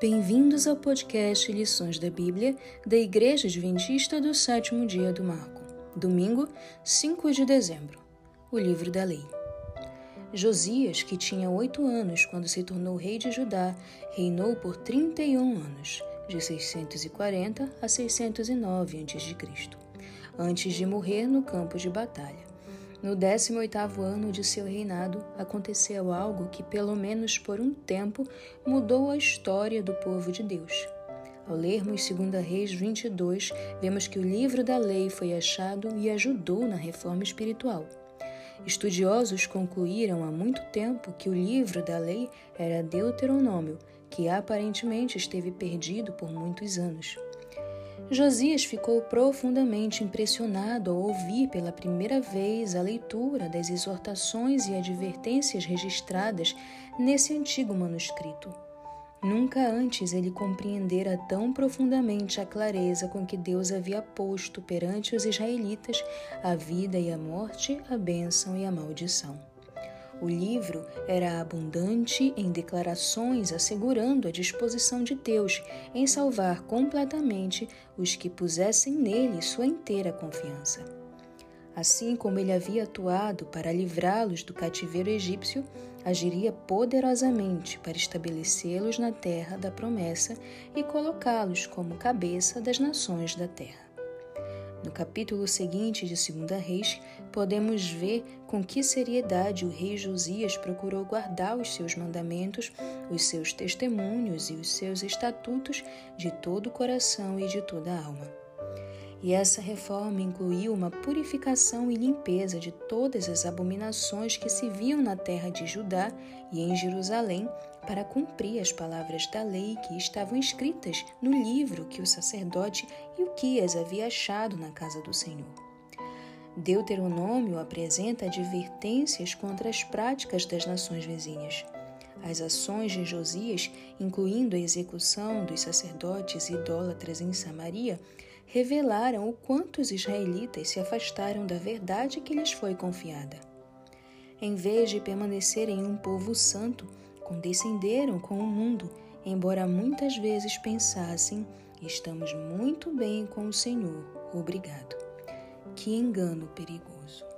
Bem-vindos ao podcast Lições da Bíblia da Igreja Adventista do Sétimo Dia do Marco, domingo, 5 de dezembro. O Livro da Lei. Josias, que tinha oito anos quando se tornou rei de Judá, reinou por 31 anos, de 640 a 609 a.C., antes de morrer no campo de batalha. No 18º ano de seu reinado, aconteceu algo que, pelo menos por um tempo, mudou a história do povo de Deus. Ao lermos 2 Reis 22, vemos que o livro da lei foi achado e ajudou na reforma espiritual. Estudiosos concluíram há muito tempo que o livro da lei era Deuteronômio, que aparentemente esteve perdido por muitos anos. Josias ficou profundamente impressionado ao ouvir pela primeira vez a leitura das exortações e advertências registradas nesse antigo manuscrito. Nunca antes ele compreendera tão profundamente a clareza com que Deus havia posto perante os israelitas a vida e a morte, a bênção e a maldição. O livro era abundante em declarações assegurando a disposição de Deus em salvar completamente os que pusessem nele sua inteira confiança. Assim como ele havia atuado para livrá-los do cativeiro egípcio, agiria poderosamente para estabelecê-los na terra da promessa e colocá-los como cabeça das nações da terra. No capítulo seguinte de 2 Reis, podemos ver com que seriedade o rei Josias procurou guardar os seus mandamentos, os seus testemunhos e os seus estatutos de todo o coração e de toda a alma. E essa reforma incluiu uma purificação e limpeza de todas as abominações que se viam na terra de Judá e em Jerusalém, para cumprir as palavras da lei que estavam escritas no livro que o sacerdote Ilquias havia achado na casa do Senhor. Deuteronômio apresenta advertências contra as práticas das nações vizinhas. As ações de Josias, incluindo a execução dos sacerdotes idólatras em Samaria, revelaram o quanto os israelitas se afastaram da verdade que lhes foi confiada. Em vez de permanecerem um povo santo, condescenderam com o mundo, embora muitas vezes pensassem: estamos muito bem com o Senhor, obrigado. Que engano perigoso!